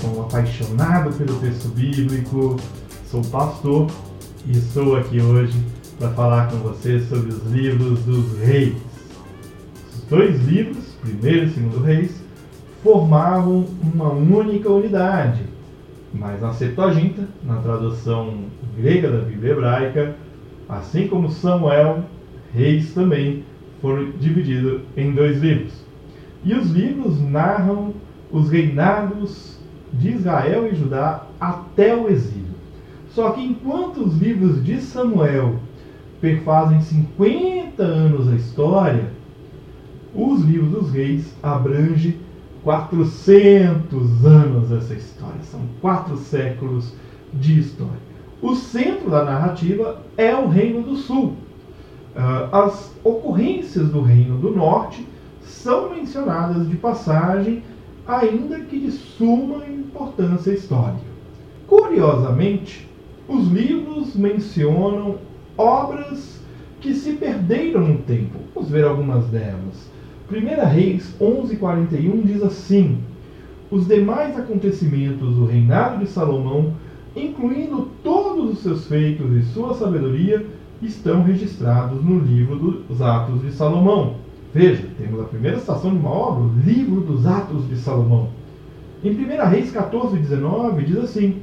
sou apaixonado pelo texto bíblico, sou pastor e estou aqui hoje para falar com você sobre os livros dos reis. Os dois livros, primeiro e segundo reis, formavam uma única unidade, mas na Septuaginta, na tradução grega da Bíblia hebraica, assim como Samuel, reis também foram divididos em dois livros. E os livros narram os reinados de Israel e Judá até o exílio. Só que enquanto os livros de Samuel perfazem 50 anos a história, os livros dos reis abrangem 400 anos essa história. São quatro séculos de história. O centro da narrativa é o Reino do Sul. Ah, as ocorrências do Reino do Norte são mencionadas de passagem ainda que de suma importância histórica. Curiosamente, os livros mencionam obras que se perderam no tempo. Vamos ver algumas delas. 1 Reis 11:41 diz assim: Os demais acontecimentos do reinado de Salomão, incluindo todos os seus feitos e sua sabedoria, estão registrados no livro dos Atos de Salomão. Veja, temos a primeira citação de uma obra, o livro dos Atos de Salomão. Em 1 Reis 14, 19, diz assim: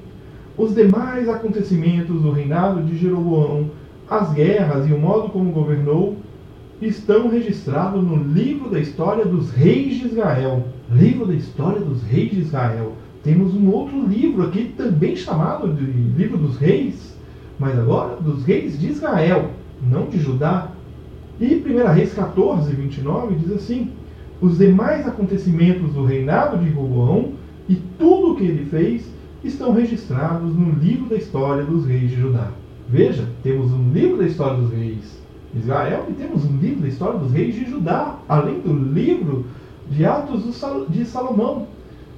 Os demais acontecimentos do reinado de Jeroboão, as guerras e o modo como governou, estão registrados no livro da história dos reis de Israel. Livro da história dos reis de Israel. Temos um outro livro aqui, também chamado de Livro dos Reis, mas agora dos reis de Israel, não de Judá, e 1 Reis 14, 29 diz assim: Os demais acontecimentos do reinado de Roboão e tudo o que ele fez estão registrados no livro da história dos reis de Judá. Veja, temos um livro da história dos reis de Israel e temos um livro da história dos reis de Judá, além do livro de Atos de Salomão.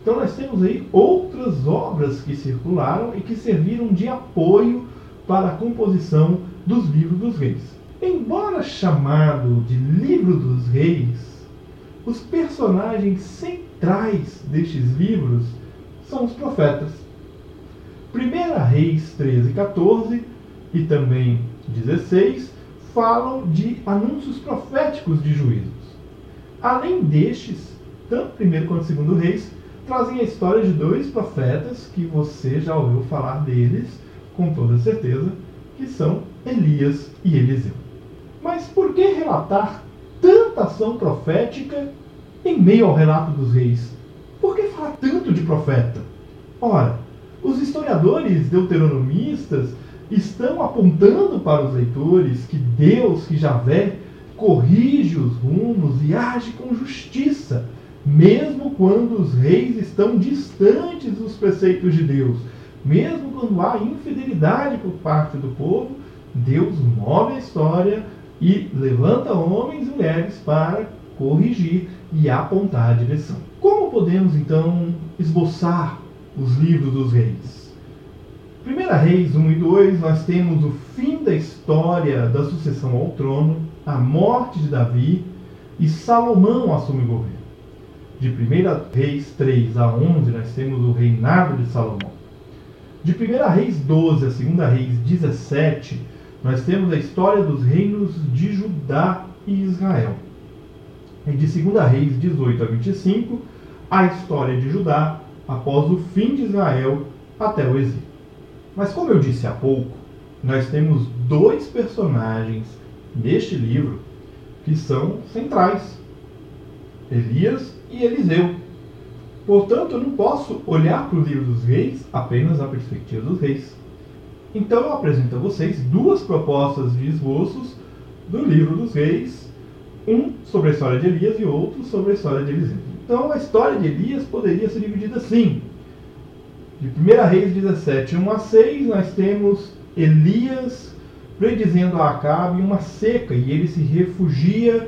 Então nós temos aí outras obras que circularam e que serviram de apoio para a composição dos livros dos reis. Embora chamado de Livro dos Reis, os personagens centrais destes livros são os profetas. 1 Reis 13 e 14 e também 16 falam de anúncios proféticos de juízos. Além destes, tanto 1 quanto 2 Reis trazem a história de dois profetas que você já ouviu falar deles com toda certeza, que são Elias e Eliseu. Mas por que relatar tanta ação profética em meio ao relato dos reis? Por que falar tanto de profeta? Ora, os historiadores deuteronomistas estão apontando para os leitores que Deus, que Javé, corrige os rumos e age com justiça, mesmo quando os reis estão distantes dos preceitos de Deus, mesmo quando há infidelidade por parte do povo, Deus move a história e levanta homens e mulheres para corrigir e apontar a direção. Como podemos então esboçar os livros dos reis? 1 Reis 1 e 2, nós temos o fim da história da sucessão ao trono, a morte de Davi e Salomão assume o governo. De 1 Reis 3 a 11, nós temos o reinado de Salomão. De 1 Reis 12 a 2 Reis 17, nós temos a história dos reinos de Judá e Israel. E de 2 Reis 18 a 25, a história de Judá após o fim de Israel até o exílio. Mas como eu disse há pouco, nós temos dois personagens neste livro que são centrais: Elias e Eliseu. Portanto, eu não posso olhar para o livro dos reis apenas na perspectiva dos reis. Então eu apresento a vocês duas propostas de esboços do livro dos reis, um sobre a história de Elias e outro sobre a história de Eliseu. Então a história de Elias poderia ser dividida assim. De 1 Reis 17, 1 a 6, nós temos Elias predizendo a Acabe uma seca e ele se refugia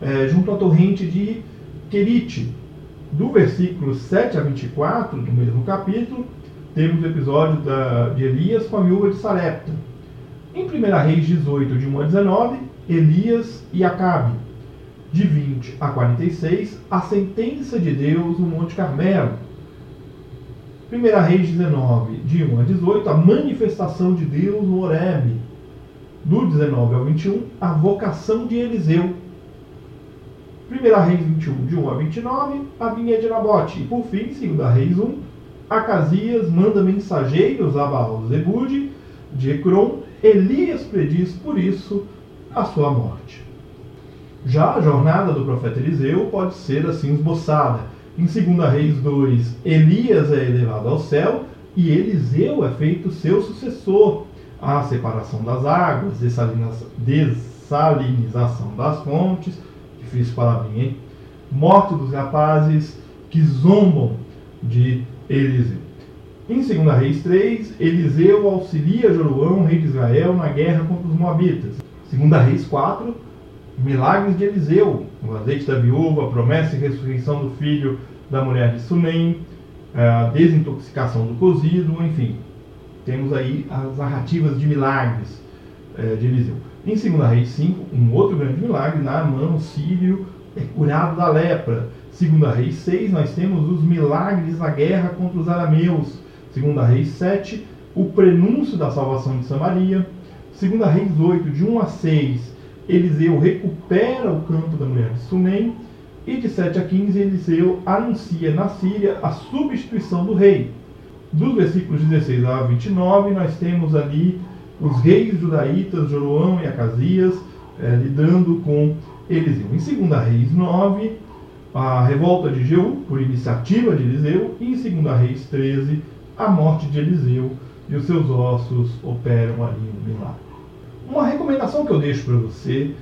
é, junto à torrente de Querite. Do versículo 7 a 24 do mesmo capítulo, temos o episódio da, de Elias com a viúva de Sarepta. Em 1 Reis 18, de 1 a 19, Elias e Acabe. De 20 a 46, a sentença de Deus no Monte Carmelo. 1 Reis 19, de 1 a 18, a manifestação de Deus no Horebe. Do 19 ao 21, a vocação de Eliseu. 1 Reis 21, de 1 a 29, a vinha de Nabote. E por fim, 2 Reis 1, Acasias manda mensageiros a Baal-Zebude de Ecrom. Elias prediz, por isso, a sua morte. Já a jornada do profeta Eliseu pode ser assim esboçada. Em 2 Reis 2, Elias é elevado ao céu e Eliseu é feito seu sucessor. A separação das águas, dessalinização das fontes, difícil palavrinha, hein? Morte dos rapazes que zombam de Eliseu. Em 2 Reis 3, Eliseu auxilia Joroão, rei de Israel, na guerra contra os Moabitas. 2 Reis 4, milagres de Eliseu, o azeite da viúva, a promessa e ressurreição do filho da mulher de Sunem, a desintoxicação do cozido, enfim. Temos aí as narrativas de milagres eh, de Eliseu. Em 2 Reis 5, um outro grande milagre, Naamã, o sírio, é curado da lepra. 2 Reis 6, nós temos os milagres na guerra contra os arameus. 2 Reis 7, o prenúncio da salvação de Samaria. 2 Reis 8, de 1 a 6, Eliseu recupera o campo da mulher de Sunem. E de 7 a 15, Eliseu anuncia na Síria a substituição do rei. Dos versículos 16 a 29, nós temos ali os reis judaítas, Joroão e Acasias, é, lidando com Eliseu. Em 2 Reis 9, a revolta de Jeú, por iniciativa de Eliseu, e em 2 Reis 13, a morte de Eliseu e os seus ossos operam ali um milagre. Uma recomendação que eu deixo para você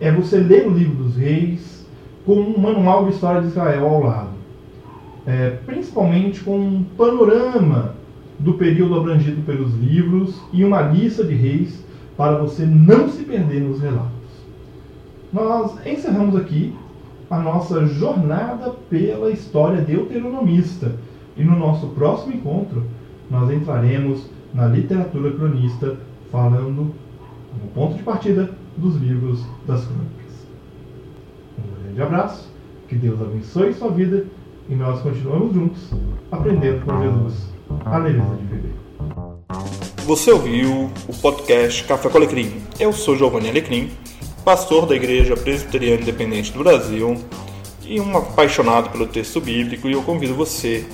é você ler o livro dos reis com um manual de história de Israel ao lado. É, principalmente com um panorama do período abrangido pelos livros e uma lista de reis para você não se perder nos relatos. Nós encerramos aqui a nossa jornada pela história deuteronomista e no nosso próximo encontro nós entraremos na literatura cronista falando no ponto de partida dos livros das crônicas. Um grande abraço, que Deus abençoe sua vida e nós continuamos juntos aprendendo com Jesus a beleza de viver. Você ouviu o podcast Café com Alecrim. Eu sou Giovanni Alecrim, pastor da Igreja Presbiteriana Independente do Brasil e um apaixonado pelo texto bíblico e eu convido você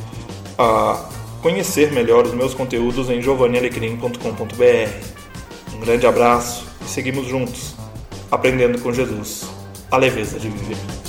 a conhecer melhor os meus conteúdos em giovannialecrim.com.br. Um grande abraço e seguimos juntos, aprendendo com Jesus a leveza de viver.